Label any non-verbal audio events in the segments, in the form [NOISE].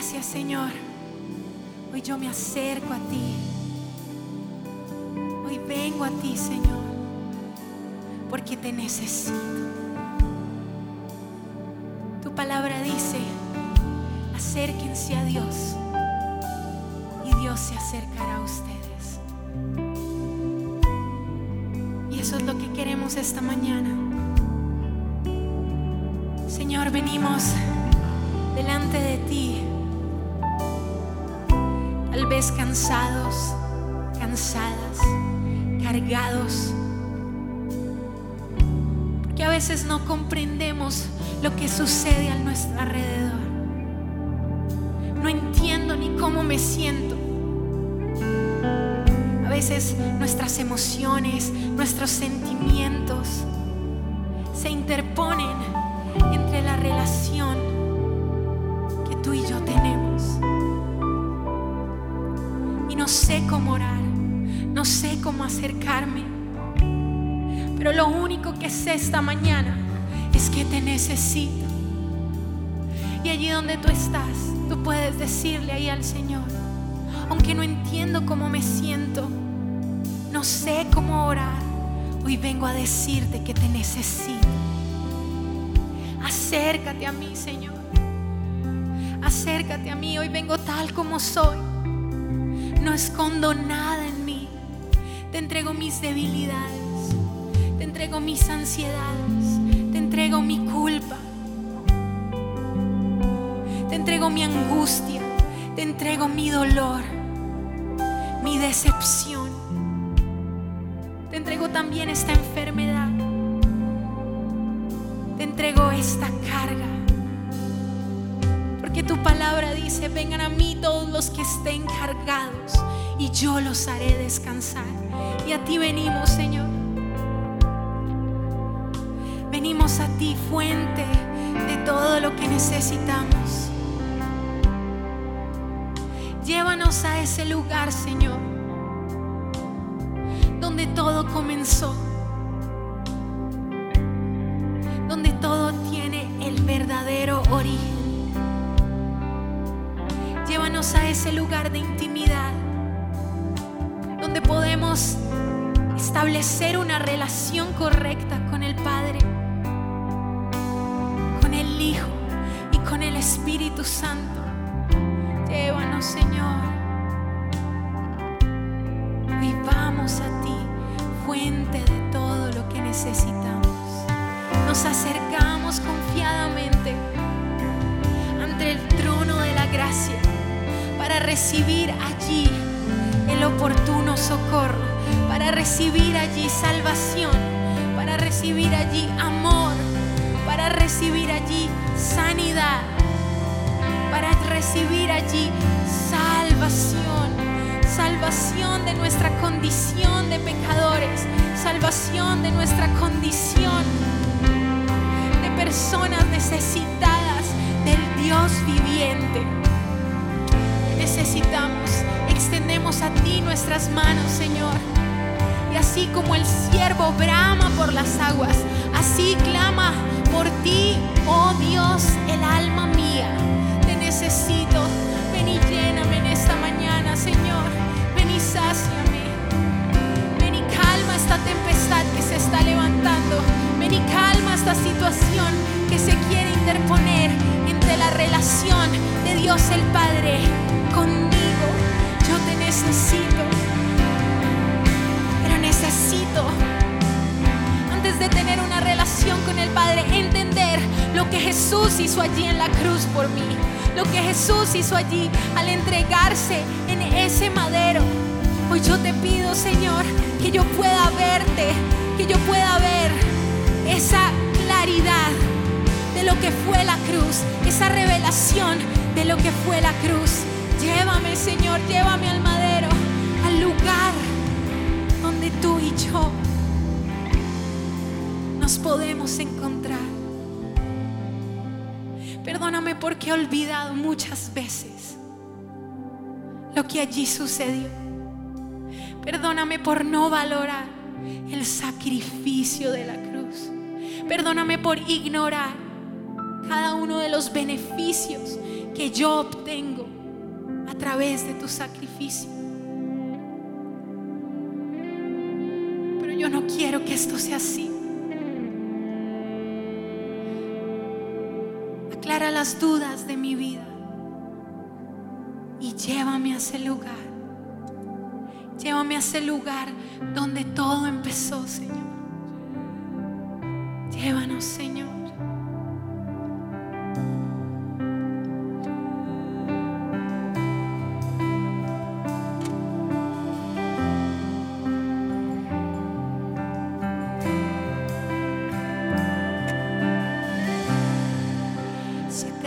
Gracias Señor. Hoy yo me acerco a ti. Hoy vengo a ti Señor. Porque te necesito. Tu palabra dice, acérquense a Dios y Dios se acercará a ustedes. Y eso es lo que queremos esta mañana. Señor, venimos delante de ti, vez cansados, cansadas, cargados, porque a veces no comprendemos lo que sucede a nuestro alrededor. No entiendo ni cómo me siento. A veces nuestras emociones, nuestros sentimientos se interponen entre la relación que tú y yo tenemos. Sé cómo orar, no sé cómo acercarme. Pero lo único que sé esta mañana es que te necesito. Y allí donde tú estás, tú puedes decirle ahí al Señor, aunque no entiendo cómo me siento, no sé cómo orar, hoy vengo a decirte que te necesito. Acércate a mí, Señor. Acércate a mí, hoy vengo tal como soy. No escondo nada en mí. Te entrego mis debilidades, te entrego mis ansiedades, te entrego mi culpa. Te entrego mi angustia, te entrego mi dolor, mi decepción. Te entrego también esta enfermedad. entrego esta carga. Porque tu palabra dice, vengan a mí todos los que estén cargados y yo los haré descansar. Y a ti venimos, Señor. Venimos a ti, fuente de todo lo que necesitamos. Llévanos a ese lugar, Señor, donde todo comenzó, donde todo tiene el verdadero origen. Lugar de intimidad, donde podemos establecer una relación correcta con el Padre, con el Hijo y con el Espíritu Santo. Llévanos, Señor. Hoy vamos a ti, fuente de todo lo que necesitamos. Nos acercamos confiadamente ante el trono de la gracia para recibir allí el oportuno socorro, para recibir allí salvación, para recibir allí amor, para recibir allí sanidad para recibir allí salvación, salvación de nuestra condición de pecadores, salvación de nuestra condición de personas necesitadas del Dios viviente. Necesitamos, extendemos a ti nuestras manos, Señor. Y así como el siervo brama por las aguas, así clama por ti, oh Dios, el alma mía. Te necesito. Ven y lléname en esta mañana, Señor. Ven y sáciame. Ven y calma esta tempestad que se está levantando. Ven y calma esta situación que se quiere interponer entre la relación de Dios el Padre conmigo. Yo te necesito. Pero necesito antes de tener una relación con el Padre, entender lo que Jesús hizo allí en la cruz por mí, lo que Jesús hizo allí al entregarse en ese madero. Hoy yo te pido, Señor, que yo pueda verte, que yo pueda ver esa claridad de lo que fue la cruz, esa revelación de lo que fue la cruz. Llévame, Señor, llévame al madero, al lugar donde tú y yo nos podemos encontrar. Perdóname porque he olvidado muchas veces lo que allí sucedió. Perdóname por no valorar el sacrificio de la cruz. Perdóname por ignorar cada uno de los beneficios que yo obtengo través de tu sacrificio. Pero yo no quiero que esto sea así. Aclara las dudas de mi vida y llévame a ese lugar. Llévame a ese lugar donde todo empezó, Señor. Llévanos, Señor.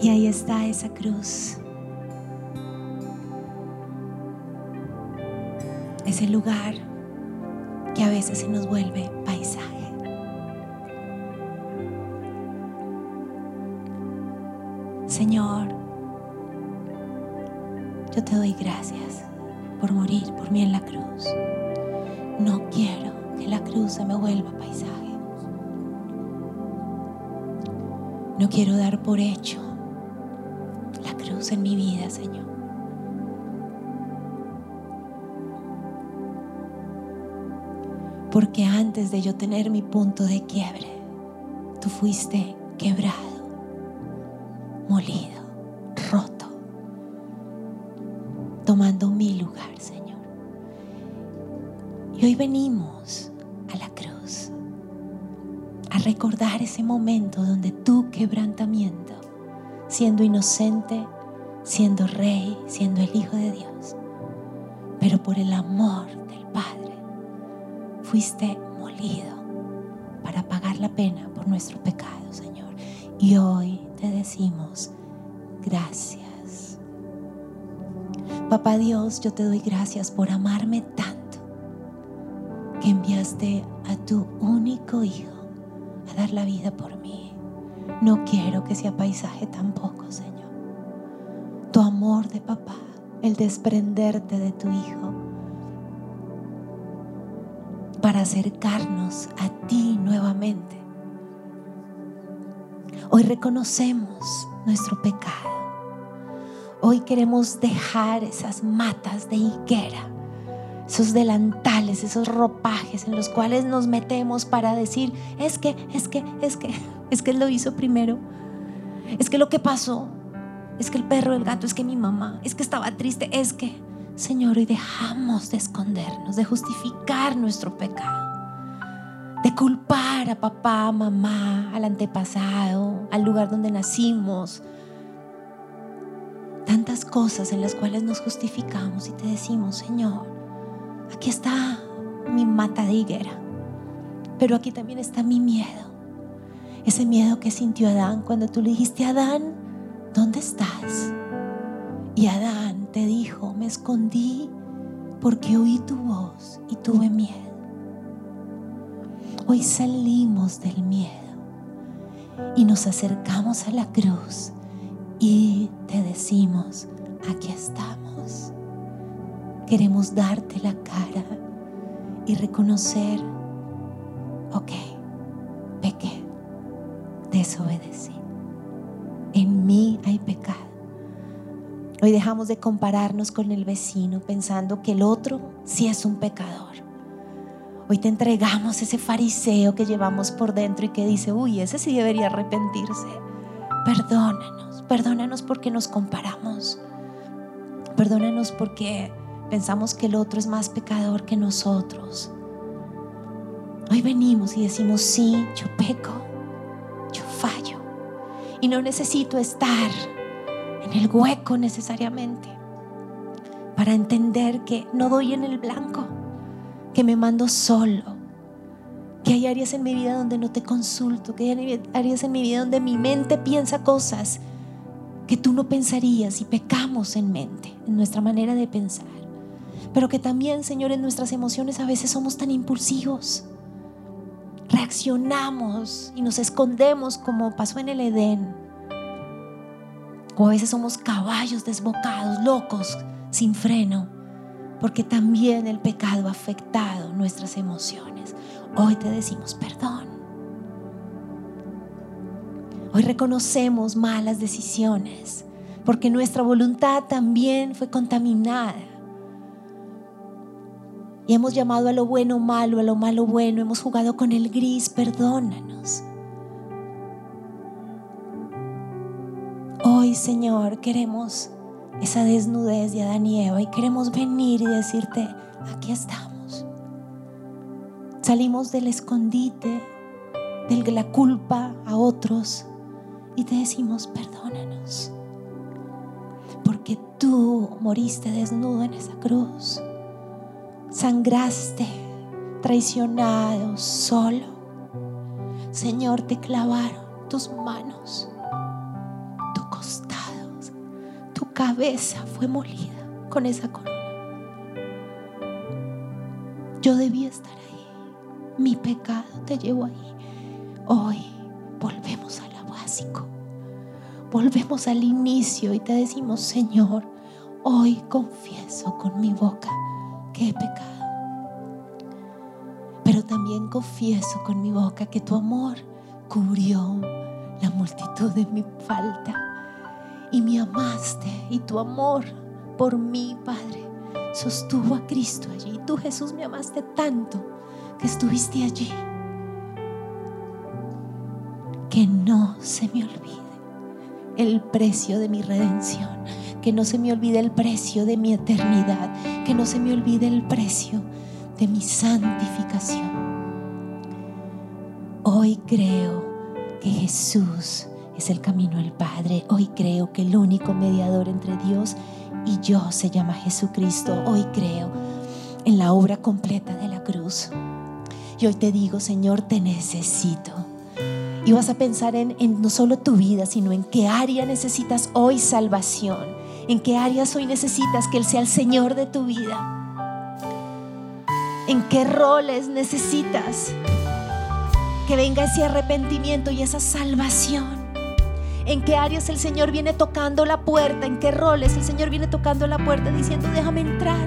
Y ahí está esa cruz. Ese lugar que a veces se nos vuelve paisaje. Señor, yo te doy gracias por morir por mí en la cruz. No quiero que la cruz se me vuelva paisaje. No quiero dar por hecho en mi vida, Señor. Porque antes de yo tener mi punto de quiebre, tú fuiste quebrado, molido, roto, tomando mi lugar, Señor. Y hoy venimos a la cruz a recordar ese momento donde tu quebrantamiento, siendo inocente, siendo rey, siendo el Hijo de Dios, pero por el amor del Padre, fuiste molido para pagar la pena por nuestro pecado, Señor. Y hoy te decimos gracias. Papá Dios, yo te doy gracias por amarme tanto que enviaste a tu único Hijo a dar la vida por mí. No quiero que sea paisaje tampoco. Tu amor de papá, el desprenderte de tu Hijo para acercarnos a ti nuevamente. Hoy reconocemos nuestro pecado. Hoy queremos dejar esas matas de higuera, esos delantales, esos ropajes en los cuales nos metemos para decir, es que, es que, es que, es que lo hizo primero. Es que lo que pasó, es que el perro, el gato, es que mi mamá, es que estaba triste, es que, Señor, hoy dejamos de escondernos, de justificar nuestro pecado, de culpar a papá, mamá, al antepasado, al lugar donde nacimos, tantas cosas en las cuales nos justificamos y te decimos, Señor, aquí está mi mata de higuera, pero aquí también está mi miedo. Ese miedo que sintió Adán cuando tú le dijiste, Adán, ¿dónde estás? Y Adán te dijo, me escondí porque oí tu voz y tuve miedo. Hoy salimos del miedo y nos acercamos a la cruz y te decimos, aquí estamos. Queremos darte la cara y reconocer, ok, pequé, desobedecí. En mí hay pecado. Hoy dejamos de compararnos con el vecino pensando que el otro sí es un pecador. Hoy te entregamos ese fariseo que llevamos por dentro y que dice, uy, ese sí debería arrepentirse. Perdónanos, perdónanos porque nos comparamos. Perdónanos porque pensamos que el otro es más pecador que nosotros. Hoy venimos y decimos, sí, yo peco, yo fallo. Y no necesito estar en el hueco necesariamente para entender que no doy en el blanco, que me mando solo, que hay áreas en mi vida donde no te consulto, que hay áreas en mi vida donde mi mente piensa cosas que tú no pensarías y pecamos en mente, en nuestra manera de pensar. Pero que también, Señor, en nuestras emociones a veces somos tan impulsivos. Y nos escondemos como pasó en el Edén o a veces somos caballos desbocados, locos, sin freno, porque también el pecado ha afectado nuestras emociones. Hoy te decimos perdón. Hoy reconocemos malas decisiones, porque nuestra voluntad también fue contaminada. Y hemos llamado a lo bueno malo, a lo malo bueno, hemos jugado con el gris, perdónanos. Hoy, Señor, queremos esa desnudez de Adán y Eva y queremos venir y decirte, aquí estamos. Salimos del escondite, de la culpa a otros y te decimos, perdónanos. Porque tú moriste desnudo en esa cruz. Sangraste, traicionado, solo. Señor, te clavaron tus manos tu cabeza fue molida con esa corona. Yo debía estar ahí. Mi pecado te llevó ahí. Hoy volvemos a lo básico. Volvemos al inicio y te decimos, Señor, hoy confieso con mi boca que he pecado. Pero también confieso con mi boca que tu amor cubrió la multitud de mi falta y me amaste y tu amor por mí, Padre, sostuvo a Cristo allí. Tú, Jesús, me amaste tanto que estuviste allí. Que no se me olvide el precio de mi redención, que no se me olvide el precio de mi eternidad, que no se me olvide el precio de mi santificación. Hoy creo que Jesús es el camino al Padre. Hoy creo que el único mediador entre Dios y yo se llama Jesucristo. Hoy creo en la obra completa de la cruz. Y hoy te digo, Señor, te necesito. Y vas a pensar en, no solo tu vida, sino en qué área necesitas hoy salvación. En qué áreas hoy necesitas que Él sea el Señor de tu vida. En qué roles necesitas que venga ese arrepentimiento y esa salvación en qué áreas el Señor viene tocando la puerta, en qué roles el Señor viene tocando la puerta diciendo, déjame entrar.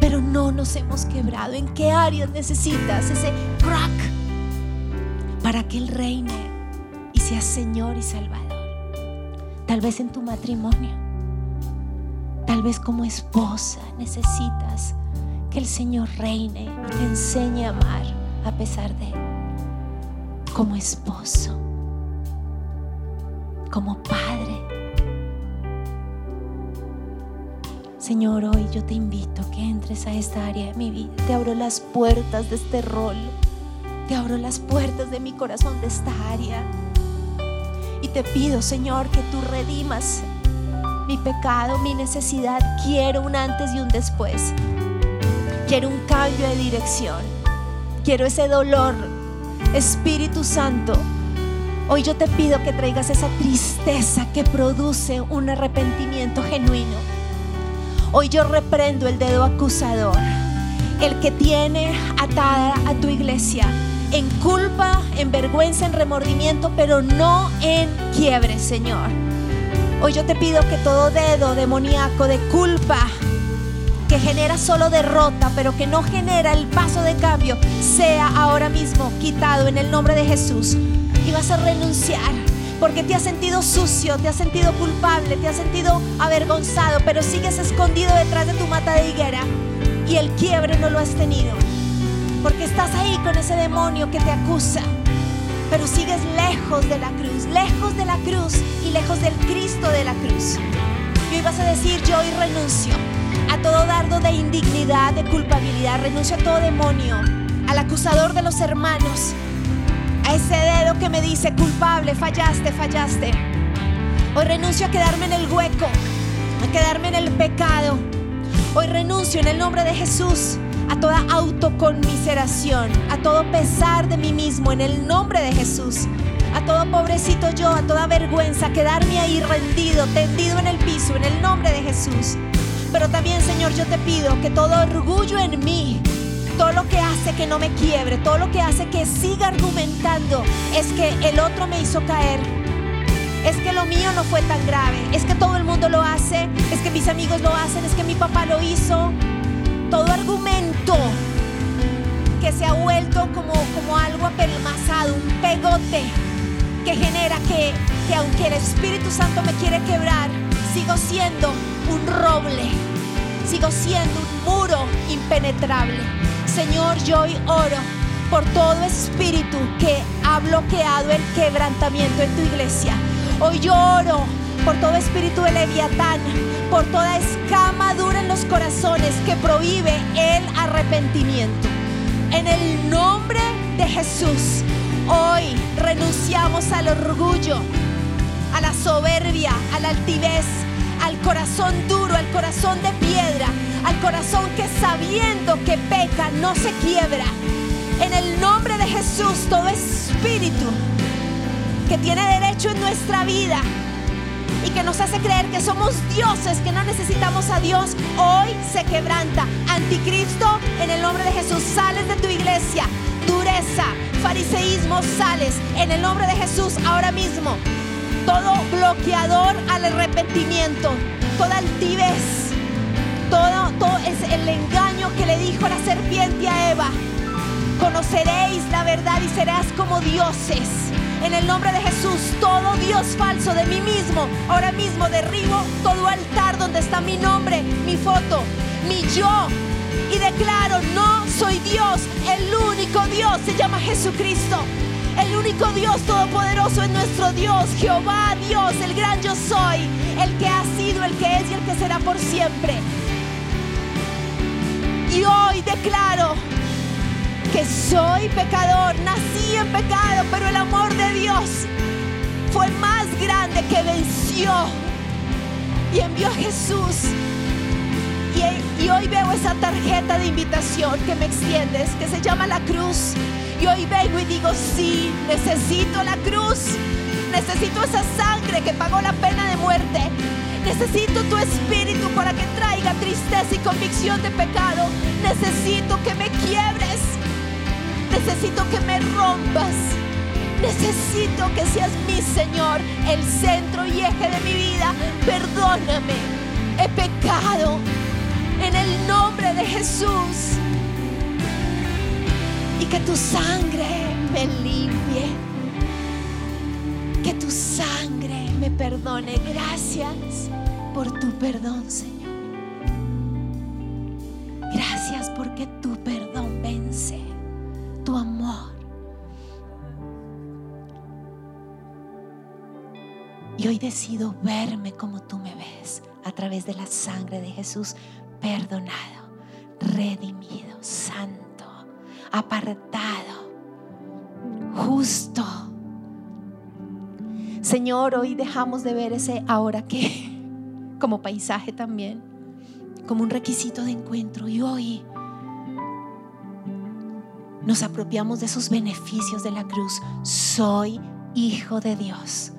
Pero no nos hemos quebrado. ¿En qué áreas necesitas ese crack para que Él reine y sea Señor y Salvador? Tal vez en tu matrimonio, tal vez como esposa necesitas que el Señor reine y te enseñe a amar a pesar de Él. Como esposo como Padre. Señor, hoy yo te invito a que entres a esta área de mi vida. Te abro las puertas de este rol. Te abro las puertas de mi corazón de esta área. Y te pido, Señor, que tú redimas mi pecado, mi necesidad. Quiero un antes y un después. Quiero un cambio de dirección. Quiero ese dolor. Espíritu Santo, hoy yo te pido que traigas esa tristeza que produce un arrepentimiento genuino. Hoy yo reprendo el dedo acusador, el que tiene atada a tu iglesia en culpa, en vergüenza, en remordimiento, pero no en quiebre, Señor. Hoy yo te pido que todo dedo demoníaco de culpa, que genera solo derrota, pero que no genera el paso de cambio, sea ahora mismo quitado en el nombre de Jesús. Y vas a renunciar porque te has sentido sucio, te has sentido culpable, te has sentido avergonzado, pero sigues escondido detrás de tu mata de higuera y el quiebre no lo has tenido. Porque estás ahí con ese demonio que te acusa, pero sigues lejos de la cruz, lejos de la cruz y lejos del Cristo de la cruz. Y hoy vas a decir, yo hoy renuncio a todo dardo de indignidad, de culpabilidad, renuncio a todo demonio, al acusador de los hermanos, a ese dedo que me dice culpable, fallaste, fallaste. Hoy renuncio a quedarme en el hueco, a quedarme en el pecado. Hoy renuncio en el nombre de Jesús a toda autoconmiseración, a todo pesar de mí mismo en el nombre de Jesús. A todo pobrecito yo, a toda vergüenza, quedarme ahí rendido, tendido en el piso, en el nombre de Jesús. Pero también, Señor, yo te pido que todo orgullo en mí, todo lo que hace que no me quiebre, todo lo que hace que siga argumentando, es que el otro me hizo caer. Es que lo mío no fue tan grave. Es que todo el mundo lo hace. Es que mis amigos lo hacen. Es que mi papá lo hizo. Todo argumento que se ha vuelto como, como algo apelmazado, un pegote que genera que, que aunque el Espíritu Santo me quiere quebrar, sigo siendo un roble, sigo siendo un muro impenetrable. Señor, yo hoy oro por todo espíritu que ha bloqueado el quebrantamiento en tu iglesia. Hoy yo oro por todo espíritu de leviatán, por toda escama dura en los corazones que prohíbe el arrepentimiento. En el nombre de Jesús, hoy renunciamos al orgullo, a la soberbia, a la altivez, al corazón duro, al corazón de piedra, al corazón que sabiendo que peca no se quiebra. En el nombre de Jesús, todo espíritu que tiene derecho en nuestra vida y que nos hace creer que somos dioses, que no necesitamos a Dios, hoy se quebranta. Anticristo, en el nombre de Jesús, sales de tu iglesia. Dureza, fariseísmo, sales en el nombre de Jesús ahora mismo. Todo bloqueador al arrepentimiento, toda altivez, todo, todo es el engaño que le dijo la serpiente a Eva. Conoceréis la verdad y serás como dioses. En el nombre de Jesús, todo Dios falso de mí mismo, ahora mismo derribo todo altar donde está mi nombre, mi foto, mi yo. Y declaro, no soy Dios, el único Dios se llama Jesucristo. El único Dios todopoderoso es nuestro Dios, Jehová Dios, el gran yo soy, el que ha sido, el que es y el que será por siempre. Y hoy declaro que soy pecador, nací pecado, pero el amor de Dios fue más grande que venció y envió a Jesús. Y, hoy veo esa tarjeta de invitación que me extiendes, que se llama la cruz. Y hoy vengo y digo, sí, necesito la cruz. Necesito esa sangre que pagó la pena de muerte. Necesito tu espíritu para que traiga tristeza y convicción de pecado. Necesito que me quiebres. Necesito que me rompas. Necesito que seas mi Señor, el centro y eje de mi vida. Perdóname. He pecado. En el nombre de Jesús. Y que tu sangre me limpie. Que tu sangre me perdone. Gracias por tu perdón, Señor. Gracias porque tu perdón. Amor. Y hoy decido verme como tú me ves a través de la sangre de Jesús, perdonado, redimido, santo, apartado, justo. Señor, hoy dejamos de ver ese ahora que [LAUGHS] como paisaje también, como un requisito de encuentro. Y hoy nos apropiamos de esos beneficios de la cruz. Soy hijo de Dios.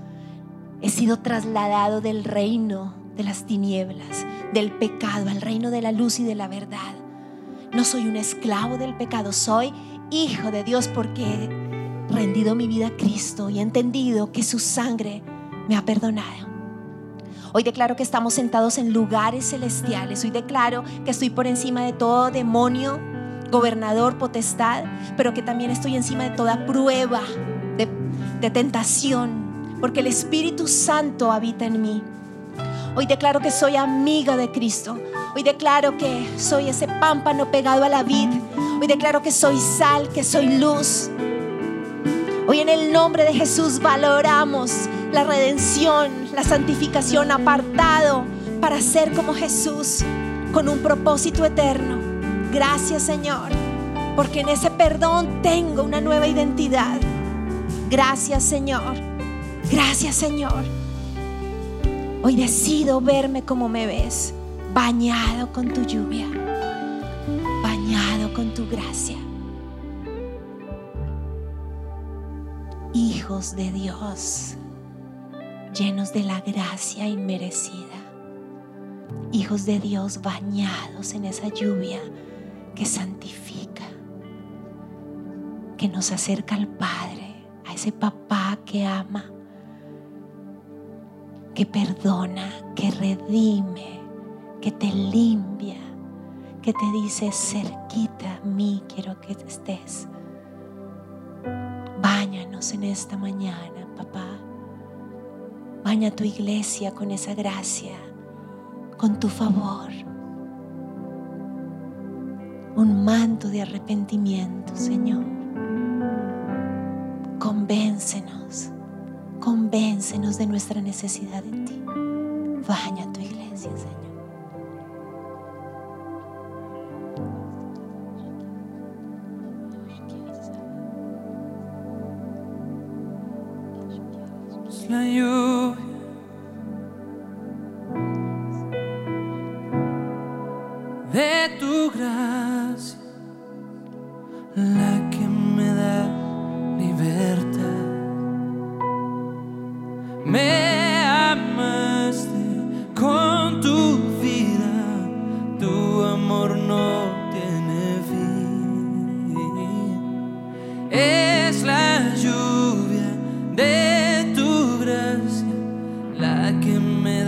He sido trasladado del reino de las tinieblas, del pecado, al reino de la luz y de la verdad. No soy un esclavo del pecado, soy hijo de Dios porque he rendido mi vida a Cristo y he entendido que su sangre me ha perdonado. Hoy declaro que estamos sentados en lugares celestiales. Hoy declaro que estoy por encima de todo demonio, gobernador, potestad, pero que también estoy encima de toda prueba de, tentación, porque el Espíritu Santo habita en mí. Hoy declaro que soy amiga de Cristo. Hoy declaro que soy ese pámpano pegado a la vid. Hoy declaro que soy sal, que soy luz. Hoy en el nombre de Jesús valoramos la redención, la santificación apartado para ser como Jesús con un propósito eterno. Gracias Señor, porque en ese perdón tengo una nueva identidad. Gracias Señor, gracias Señor. Hoy decido verme como me ves, bañado con tu lluvia, bañado con tu gracia. Hijos de Dios, llenos de la gracia inmerecida. Hijos de Dios bañados en esa lluvia que santifica, que nos acerca al Padre, a ese papá que ama que perdona, que redime, que te limpia, que te dice cerquita a mí quiero que estés. Báñanos en esta mañana, papá. Baña tu iglesia con esa gracia, con tu favor. Un manto de arrepentimiento, Señor. Convéncenos Convéncenos de nuestra necesidad en ti. Baña tu iglesia, Señor. De tu gracia la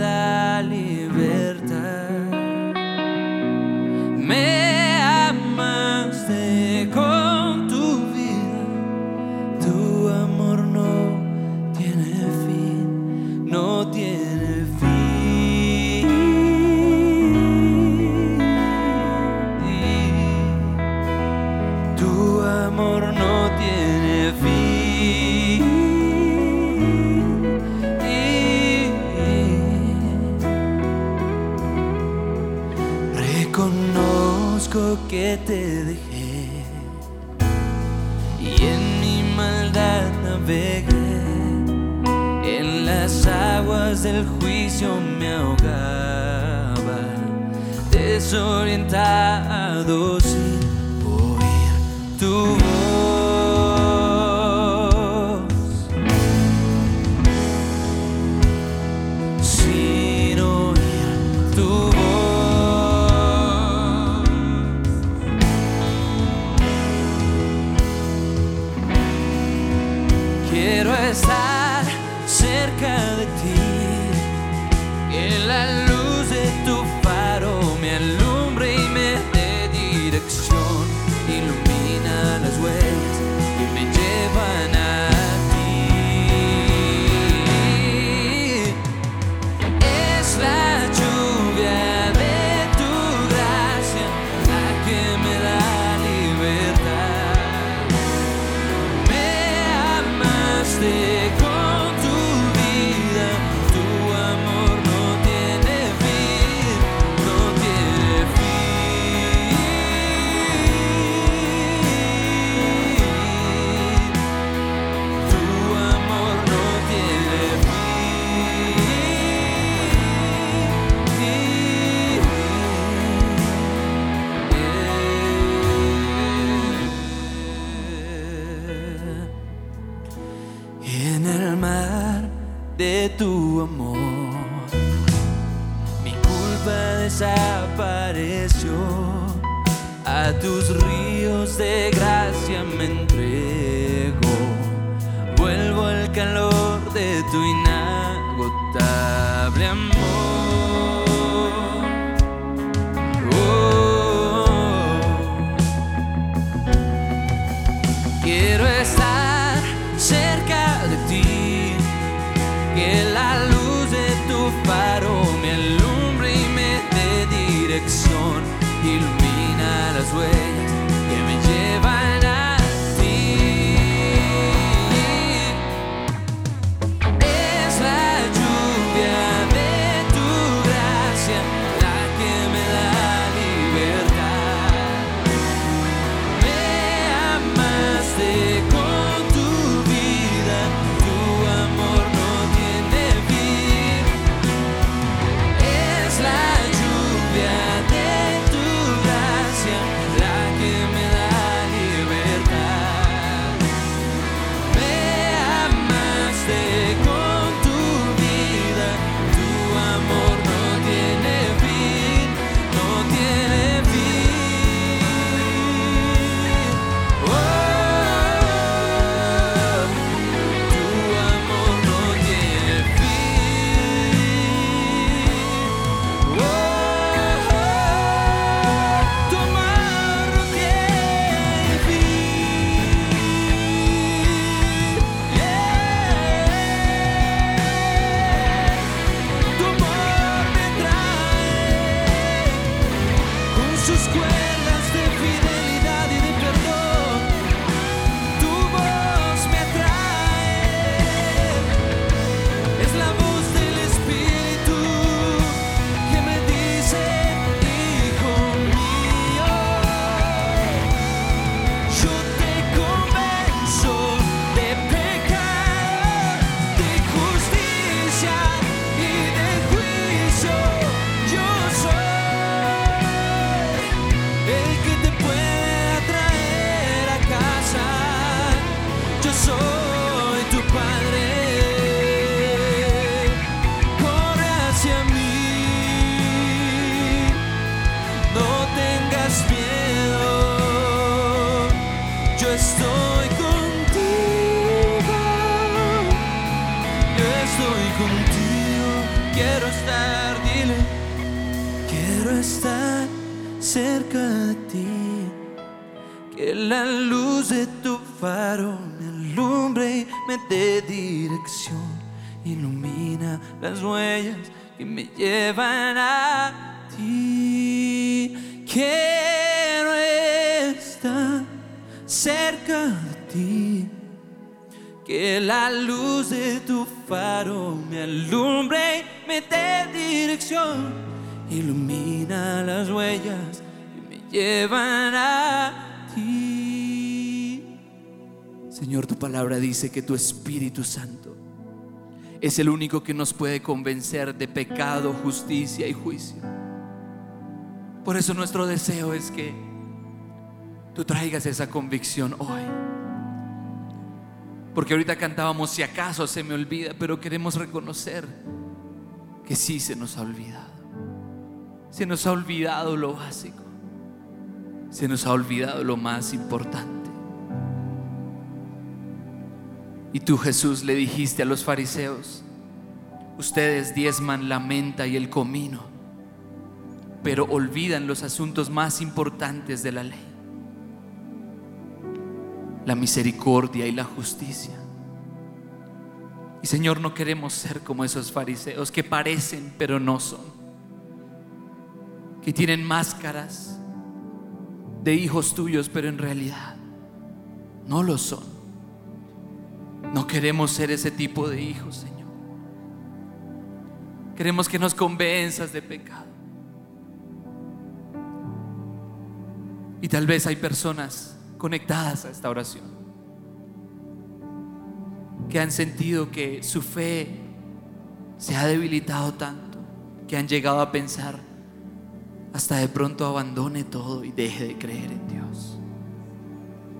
dice que tu Espíritu Santo es el único que nos puede convencer de pecado, justicia y juicio. Por eso nuestro deseo es que tú traigas esa convicción hoy. Porque ahorita cantábamos si acaso se me olvida, pero queremos reconocer que sí se nos ha olvidado. Se nos ha olvidado lo básico. Se nos ha olvidado lo más importante. Y tú Jesús le dijiste a los fariseos, ustedes diezman la menta y el comino, pero olvidan los asuntos más importantes de la ley la misericordia y la justicia. Y Señor, no queremos ser como esos fariseos que parecen pero no son, que tienen máscaras de hijos tuyos pero en realidad no lo son. No queremos ser ese tipo de hijos, Señor. Queremos que nos convenzas de pecado. Y tal vez hay personas conectadas a esta oración, que han sentido que su fe se ha debilitado tanto, que han llegado a pensar, hasta de pronto abandone todo y deje de creer en Dios.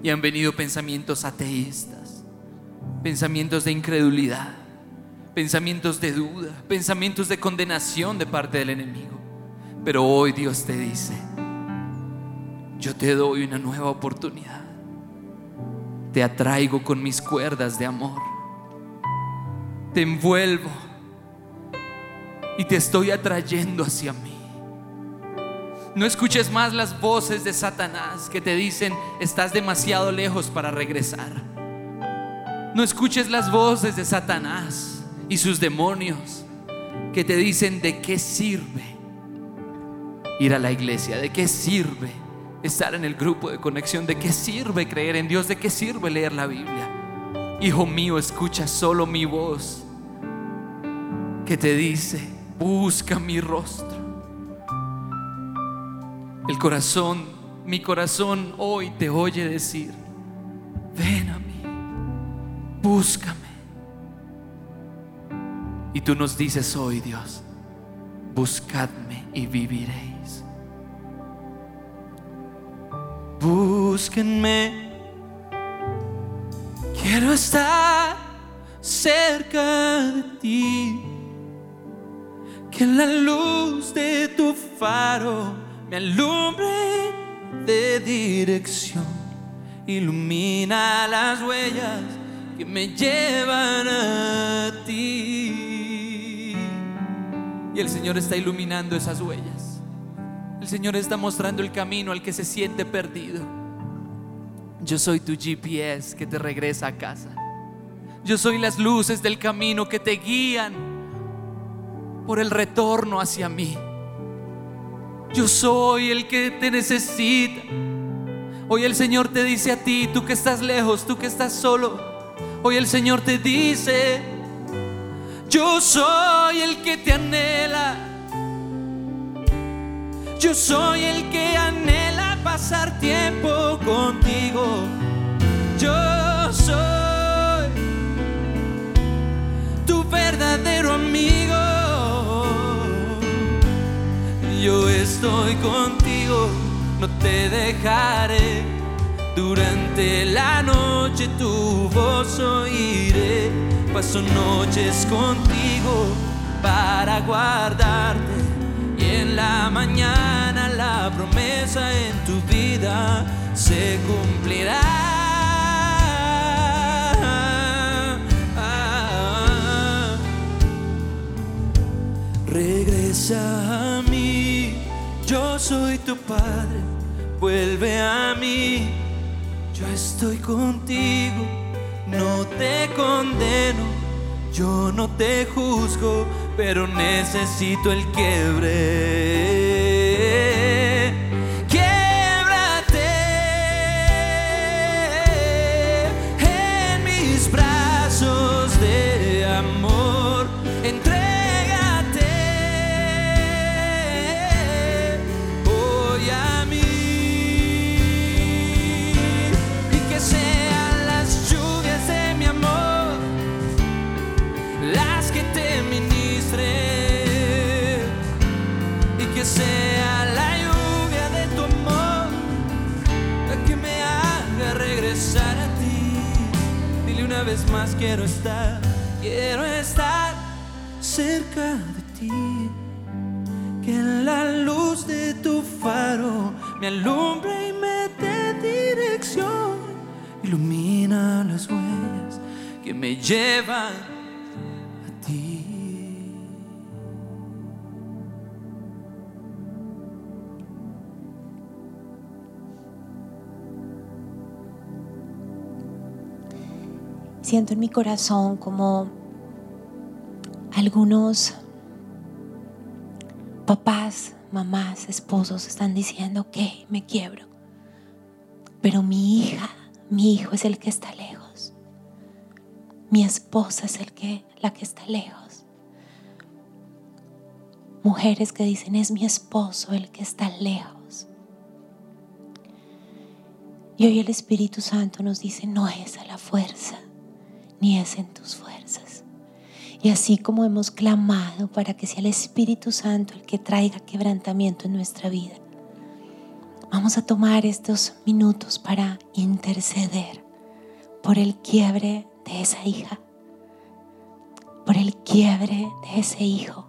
Y han venido pensamientos ateístas, pensamientos de incredulidad, pensamientos de duda, pensamientos de condenación de parte del enemigo, Pero hoy Dios te dice, yo te doy una nueva oportunidad. Te atraigo con mis cuerdas de amor. Te envuelvo y te estoy atrayendo hacia mí. No escuches más las voces de Satanás que te dicen, estás demasiado lejos para regresar. No escuches las voces de Satanás y sus demonios que te dicen, ¿de qué sirve ir a la iglesia? ¿De qué sirve estar en el grupo de conexión? ¿De qué sirve creer en Dios? ¿De qué sirve leer la Biblia? Hijo mío, escucha solo mi voz que te dice, busca mi rostro. El corazón, mi corazón hoy te oye decir, ven a mí, búscame. Y tú nos dices hoy, Dios, buscadme y viviréis. Búsquenme, quiero estar cerca de ti. Que la luz de tu faro me alumbre de dirección, ilumina las huellas que me llevan a ti. Y el Señor está iluminando esas huellas. El Señor está mostrando el camino al que se siente perdido. Yo soy tu GPS que te regresa a casa. Yo soy las luces del camino que te guían por el retorno hacia mí. Yo soy el que te necesita. Hoy el Señor te dice a ti, tú que estás lejos, tú que estás solo. Hoy el Señor te dice, yo soy el que te anhela. Yo soy el que anhela pasar tiempo contigo. Yo soy tu verdadero amigo. Yo estoy contigo, no te dejaré. Durante la noche tu voz oiré. Paso noches contigo para guardarte. Y en la mañana la promesa en tu vida se cumplirá. Regresa a mí, yo soy tu padre, vuelve a mí, yo estoy contigo, no te condeno, yo no te juzgo, pero necesito el quiebre. Vez más, quiero estar, quiero estar cerca de ti. Que la luz de tu faro me alumbre y me dé dirección. Ilumina las huellas que me llevan Siento en mi corazón como algunos papás, mamás, esposos están diciendo, ok, me quiebro. Pero mi hija, mi hijo es el que está lejos. Mi esposa es el que, la que está lejos. Mujeres que dicen, es mi esposo el que está lejos. Y hoy el Espíritu Santo nos dice, no es a la fuerza, ni es en tus fuerzas. Y así como hemos clamado para que sea el Espíritu Santo el que traiga quebrantamiento en nuestra vida, vamos a tomar estos minutos para interceder por el quiebre de esa hija, por el quiebre de ese hijo,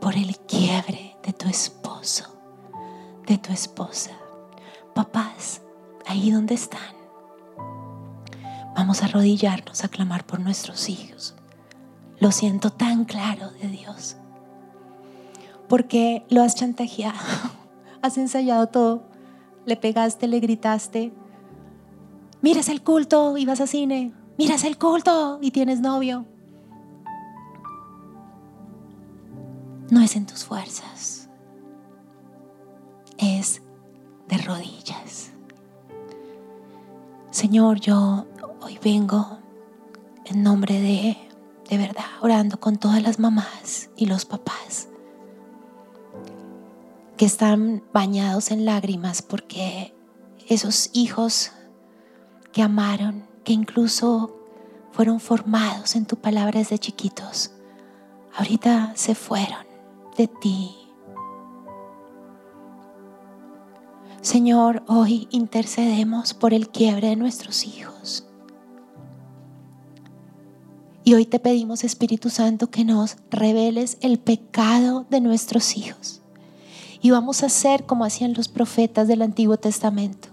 por el quiebre de tu esposo, de tu esposa. Papás, ahí donde están, vamos a arrodillarnos a clamar por nuestros hijos. Lo siento tan claro de Dios. Porque lo has chantajeado, [LAUGHS] has ensayado todo, le pegaste, le gritaste. Miras el culto y vas a cine. Miras el culto y tienes novio. No es en tus fuerzas, es de rodillas. Señor, yo hoy vengo en nombre de, de verdad, orando con todas las mamás y los papás que están bañados en lágrimas porque esos hijos que amaron, que incluso fueron formados en tu palabra desde chiquitos, ahorita se fueron de ti. Señor, hoy intercedemos por el quiebre de nuestros hijos. Y hoy te pedimos, Espíritu Santo, que nos reveles el pecado de nuestros hijos. Y vamos a hacer como hacían los profetas del Antiguo Testamento,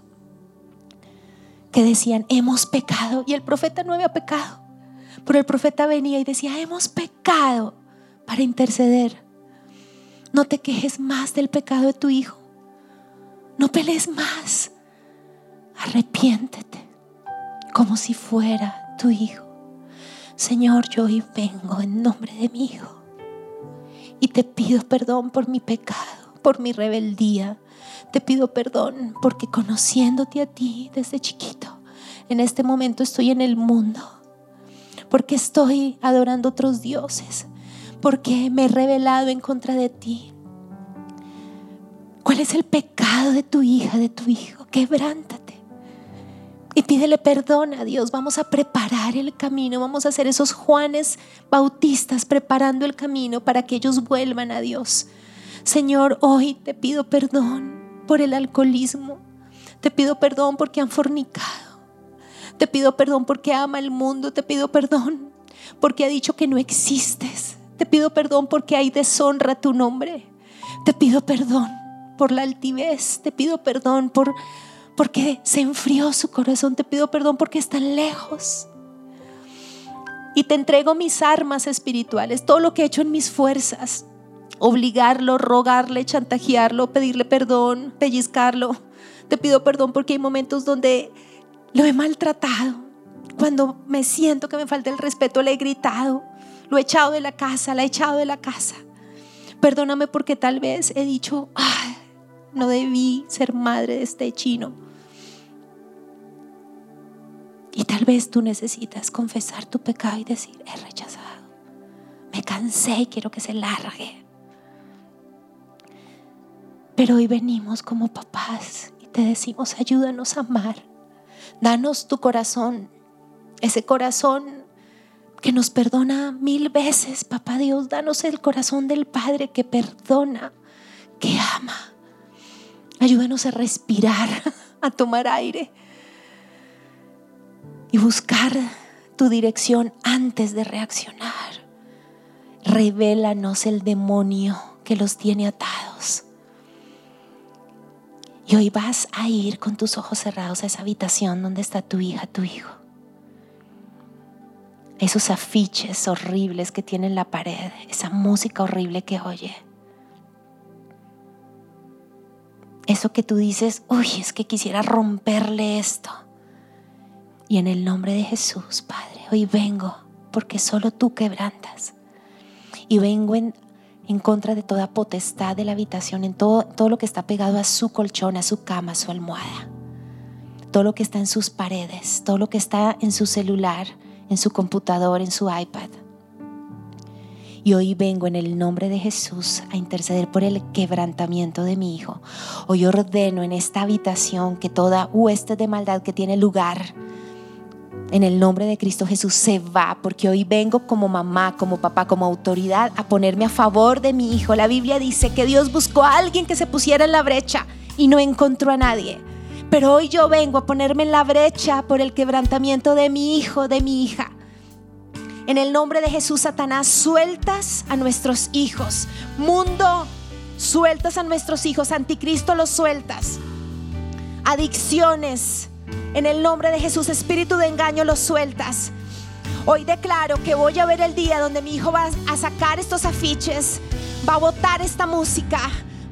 que decían, hemos pecado. Y el profeta no había pecado, pero el profeta venía y decía, hemos pecado para interceder. No te quejes más del pecado de tu hijo. No pelees más. Arrepiéntete como si fuera tu hijo. Señor, yo hoy vengo en nombre de mi hijo y te pido perdón por mi pecado, por mi rebeldía. Te pido perdón porque conociéndote a ti desde chiquito, en este momento estoy en el mundo, porque estoy adorando otros dioses, porque me he rebelado en contra de ti. ¿Cuál es el pecado de tu hija, de tu hijo? Quebrántate. Y pídele perdón a Dios. Vamos a preparar el camino. Vamos a hacer esos Juanes Bautistas preparando el camino para que ellos vuelvan a Dios. Señor, hoy te pido perdón por el alcoholismo. Te pido perdón porque han fornicado. Te pido perdón porque ama el mundo. Te pido perdón porque ha dicho que no existes. Te pido perdón porque hay deshonra a tu nombre. Te pido perdón por la altivez. Te pido perdón por porque se enfrió su corazón. Te pido perdón porque están lejos. Y te entrego mis armas espirituales, todo lo que he hecho en mis fuerzas. Obligarlo, rogarle, chantajearlo, pedirle perdón, pellizcarlo. Te pido perdón porque hay momentos donde lo he maltratado. Cuando me siento que me falta el respeto, le he gritado. Lo he echado de la casa, la he echado de la casa. Perdóname porque tal vez he dicho, "Ay, no debí ser madre de este chino. Y tal vez tú necesitas confesar tu pecado y decir, he rechazado. Me cansé y quiero que se largue. Pero hoy venimos como papás y te decimos, ayúdanos a amar. Danos tu corazón, ese corazón que nos perdona mil veces, papá Dios. Danos el corazón del Padre que perdona, que ama. Ayúdanos a respirar, [LAUGHS] a tomar aire y buscar tu dirección antes de reaccionar. Revélanos el demonio que los tiene atados. Y hoy vas a ir con tus ojos cerrados a esa habitación donde está tu hija, tu hijo. Esos afiches horribles que tiene en la pared, esa música horrible que oye. Eso que tú dices, uy, es que quisiera romperle esto. Y en el nombre de Jesús, Padre, hoy vengo porque solo tú quebrantas. Y vengo en, en contra de toda potestad de la habitación, en todo, todo lo que está pegado a su colchón, a su cama, a su almohada. Todo lo que está en sus paredes, todo lo que está en su celular, en su computador, en su iPad. Y hoy vengo en el nombre de Jesús a interceder por el quebrantamiento de mi hijo. Hoy ordeno en esta habitación que toda hueste de maldad que tiene lugar en el nombre de Cristo Jesús se va, porque hoy vengo como mamá, como papá, como autoridad a ponerme a favor de mi hijo. La Biblia dice que Dios buscó a alguien que se pusiera en la brecha y no encontró a nadie. Pero hoy yo vengo a ponerme en la brecha por el quebrantamiento de mi hijo, de mi hija. En el nombre de Jesús, Satanás, sueltas a nuestros hijos. Mundo, Sueltas a nuestros hijos, anticristo los sueltas. Adicciones, en el nombre de Jesús, espíritu de engaño los sueltas. Hoy declaro que voy a ver el día donde mi hijo va a sacar estos afiches, va a botar esta música,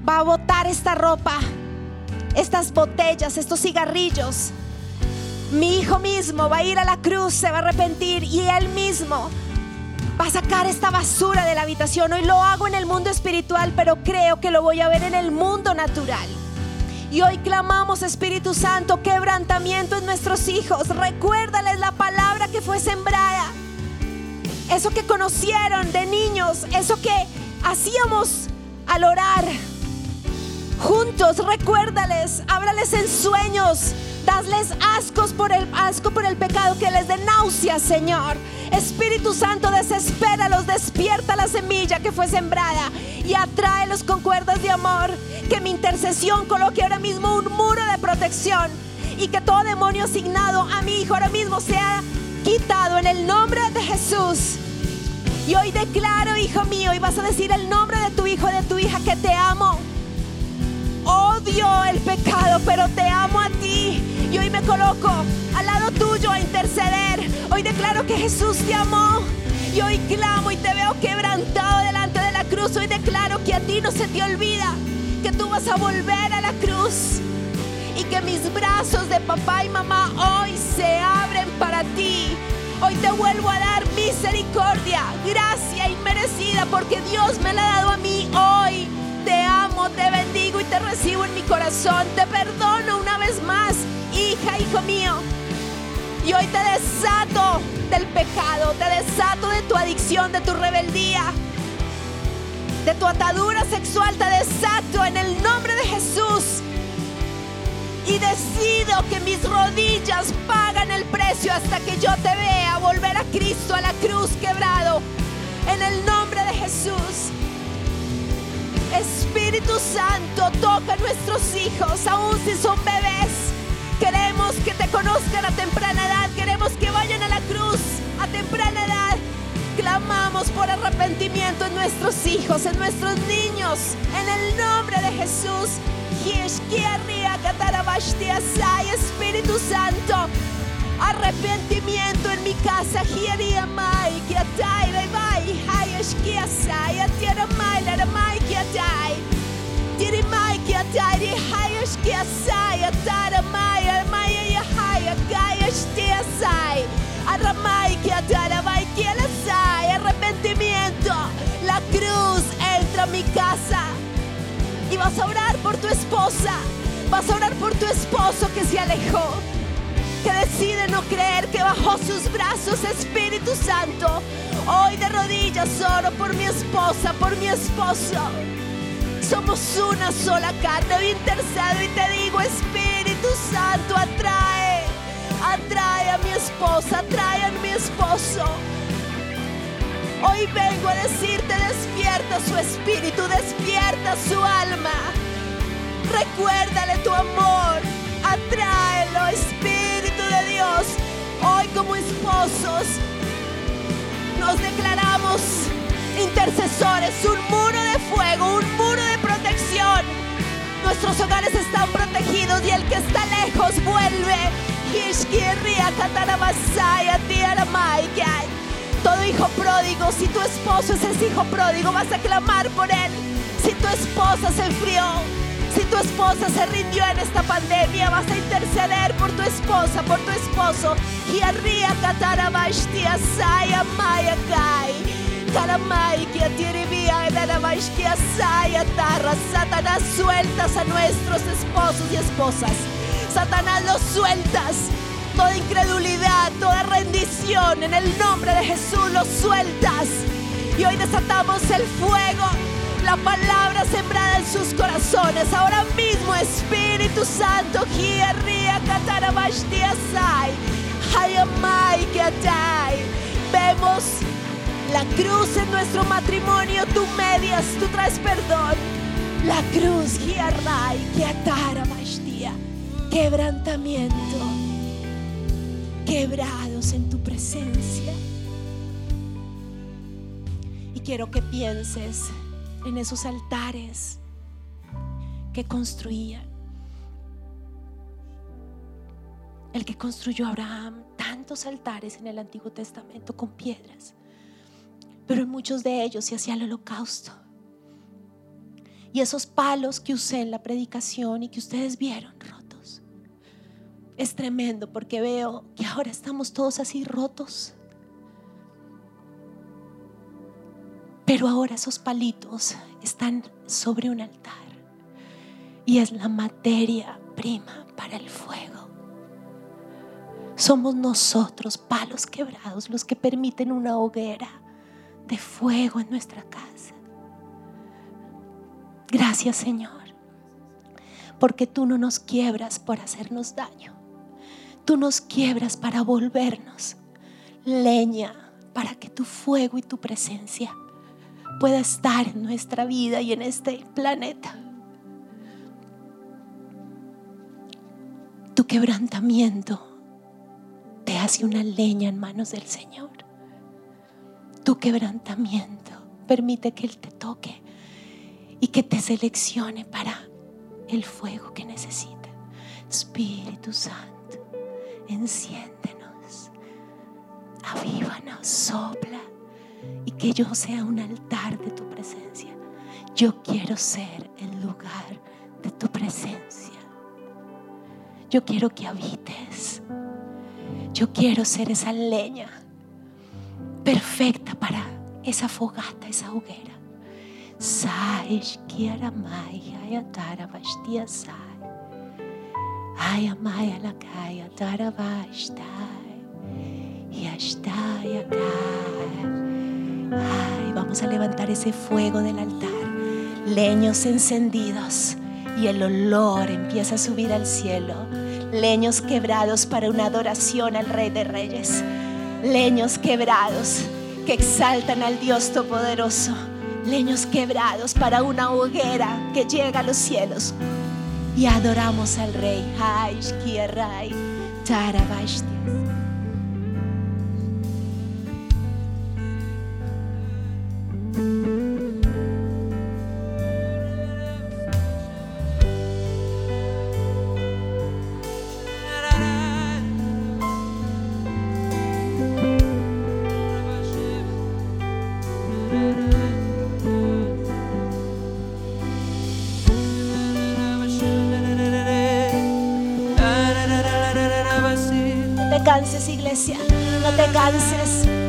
va a botar esta ropa, estas botellas, estos cigarrillos. Mi hijo mismo va a ir a la cruz, se va a arrepentir y él mismo va a sacar esta basura de la habitación. Hoy lo hago en el mundo espiritual, pero creo que lo voy a ver en el mundo natural. Y hoy clamamos, Espíritu Santo, quebrantamiento en nuestros hijos. Recuérdales la palabra que fue sembrada. Eso que conocieron de niños, eso que hacíamos al orar. Juntos, recuérdales, háblales en sueños, dasles ascos por el asco por el pecado que les dé náuseas, Señor. Espíritu Santo, desespéralos, despierta la semilla que fue sembrada y atráelos con cuerdas de amor. Que mi intercesión coloque ahora mismo un muro de protección y que todo demonio asignado a mi hijo ahora mismo sea quitado en el nombre de Jesús. Y hoy declaro, hijo mío, y vas a decir el nombre de tu hijo, de tu hija, que te amo. Odio el pecado, pero te amo a ti. Y hoy me coloco al lado tuyo a interceder. Hoy declaro que Jesús te amó. Y hoy clamo y te veo quebrantado delante de la cruz. Hoy declaro que a ti no se te olvida que tú vas a volver a la cruz. Y que mis brazos de papá y mamá hoy se abren para ti. Hoy te vuelvo a dar misericordia, gracia inmerecida, porque Dios me la ha dado a mí hoy. Te amo, te bendigo y te recibo en mi corazón. Te perdono una vez más, hija, hijo mío. Y hoy te desato del pecado, te desato de tu adicción, de tu rebeldía, de tu atadura sexual, te desato en el nombre de Jesús. Y decido que mis rodillas pagan el precio hasta que yo te vea volver a Cristo a la cruz quebrado. En el nombre de Jesús. Espíritu Santo, toca a nuestros hijos, aun si son bebés. Queremos que te conozcan a temprana edad. Queremos que vayan a la cruz a temprana edad. Clamamos por arrepentimiento en nuestros hijos, en nuestros niños. En el nombre de Jesús. Espíritu Santo, arrepentimiento en mi casa. Diri mai ki atai di hayash ki asai atara mai mai ya haya gayash ti asai aramai ki atara mai ki alasai arrepentimiento la cruz entra a mi casa y vas a orar por tu esposa vas a orar por tu esposo que se alejó que decide no creer que bajo sus brazos Espíritu Santo hoy de rodillas oro por mi esposa por mi esposo somos una sola carne. Hoy intercedo y te digo, Espíritu Santo, atrae, atrae a mi esposa, atrae a mi esposo. Hoy vengo a decirte, despierta su espíritu, despierta su alma. Recuérdale tu amor, atráelo, Espíritu de Dios. Hoy como esposos nos declaramos intercesores, un muro de fuego, un muro de protección. Nuestros hogares están protegidos y el que está lejos vuelve. Todo hijo pródigo, si tu esposo es ese hijo pródigo, vas a clamar por él. Si tu esposa se enfrió, tu esposa se rindió en esta pandemia, vas a interceder por tu esposa, por tu esposo. Saya maya kai. Que asaya, tarra, Satanás, sueltas a nuestros esposos y esposas. Satanás, los sueltas. Toda incredulidad, toda rendición, en el nombre de Jesús los sueltas. Y hoy desatamos el fuego, la palabra sembrada en sus corazones. Ahora mismo, Espíritu Santo, Ría, Catarabashtiasai, Hayamai, Kiatai. Vemos la cruz en nuestro matrimonio, tú medias, tú traes perdón. La cruz, Giarray, Giatara, Bashtía, quebrantamiento, quebrados en tu presencia. Y quiero que pienses en esos altares que construían. El que construyó Abraham tantos altares en el Antiguo Testamento con piedras, pero en muchos de ellos se hacía el holocausto. Y esos palos que usé en la predicación y que ustedes vieron rotos, es tremendo porque veo que ahora estamos todos así rotos. Pero ahora esos palitos están sobre un altar y es la materia prima para el fuego. Somos nosotros, palos quebrados, los que permiten una hoguera de fuego en nuestra casa. Gracias Señor, porque tú no nos quiebras por hacernos daño. Tú nos quiebras para volvernos leña, para que tu fuego y tu presencia pueda estar en nuestra vida y en este planeta. Tu quebrantamiento te hace una leña en manos del Señor. Tu quebrantamiento permite que Él te toque y que te seleccione para el fuego que necesita. Espíritu Santo, enciéndenos, avívanos, sopla que yo sea un altar de tu presencia. Yo quiero ser el lugar de tu presencia. Yo quiero que habites. Yo quiero ser esa leña perfecta para esa fogata, esa hoguera. Ay amai la kaya tara bastai. Y hasta acá. Ay, vamos a levantar ese fuego del altar. Leños encendidos y el olor empieza a subir al cielo. Leños quebrados para una adoración al Rey de Reyes. Leños quebrados que exaltan al Dios Todopoderoso. Leños quebrados para una hoguera que llega a los cielos. Y adoramos al Rey. Ay,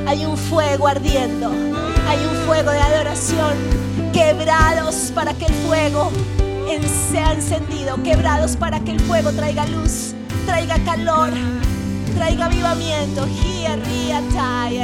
Hay un fuego ardiendo. Hay un fuego de adoración. Quebrados para que el fuego sea encendido. Quebrados para que el fuego traiga luz, traiga calor, traiga avivamiento. Tai,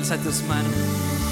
alza tus manos.